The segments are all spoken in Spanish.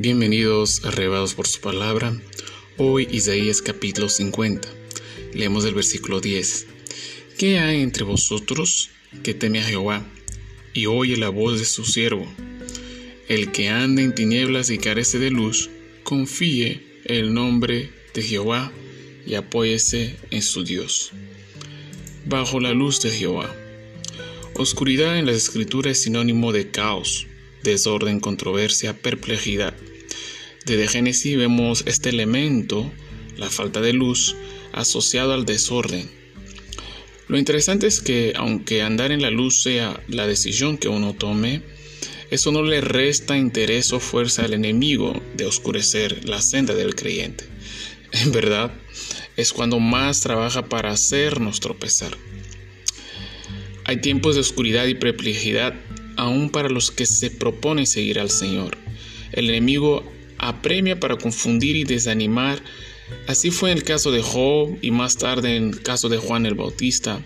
Bienvenidos arrebados por su palabra. Hoy Isaías capítulo 50. Leemos el versículo 10. ¿Qué hay entre vosotros que teme a Jehová y oye la voz de su siervo? El que anda en tinieblas y carece de luz, confíe el nombre de Jehová y apóyese en su Dios. Bajo la luz de Jehová. Oscuridad en las escrituras es sinónimo de caos, desorden, controversia, perplejidad. Desde Génesis vemos este elemento, la falta de luz, asociado al desorden. Lo interesante es que aunque andar en la luz sea la decisión que uno tome, eso no le resta interés o fuerza al enemigo de oscurecer la senda del creyente. En verdad, es cuando más trabaja para hacernos tropezar. Hay tiempos de oscuridad y perplejidad aún para los que se proponen seguir al Señor. El enemigo apremia para confundir y desanimar. Así fue en el caso de Job y más tarde en el caso de Juan el Bautista.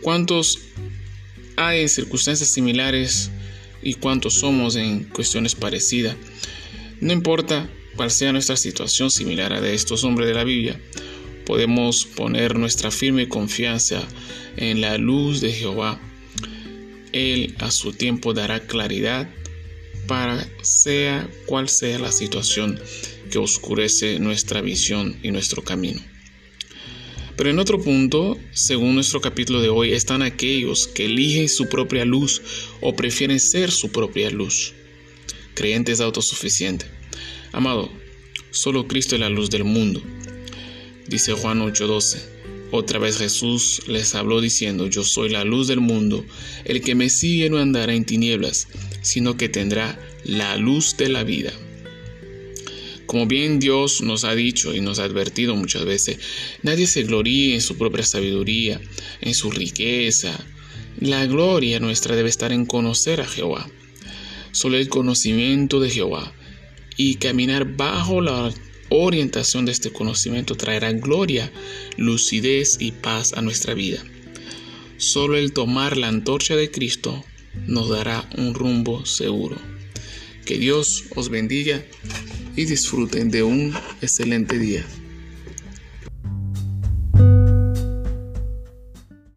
¿Cuántos hay en circunstancias similares y cuántos somos en cuestiones parecidas? No importa cuál sea nuestra situación similar a de estos hombres de la Biblia, podemos poner nuestra firme confianza en la luz de Jehová él a su tiempo dará claridad para sea cual sea la situación que oscurece nuestra visión y nuestro camino. Pero en otro punto, según nuestro capítulo de hoy, están aquellos que eligen su propia luz o prefieren ser su propia luz. Creyentes autosuficientes. Amado, solo Cristo es la luz del mundo. Dice Juan 8:12. Otra vez Jesús les habló diciendo, Yo soy la luz del mundo, el que me sigue no andará en tinieblas, sino que tendrá la luz de la vida. Como bien Dios nos ha dicho y nos ha advertido muchas veces, nadie se gloríe en su propia sabiduría, en su riqueza. La gloria nuestra debe estar en conocer a Jehová. Solo el conocimiento de Jehová y caminar bajo la orientación de este conocimiento traerá gloria, lucidez y paz a nuestra vida. Solo el tomar la antorcha de Cristo nos dará un rumbo seguro. Que Dios os bendiga y disfruten de un excelente día.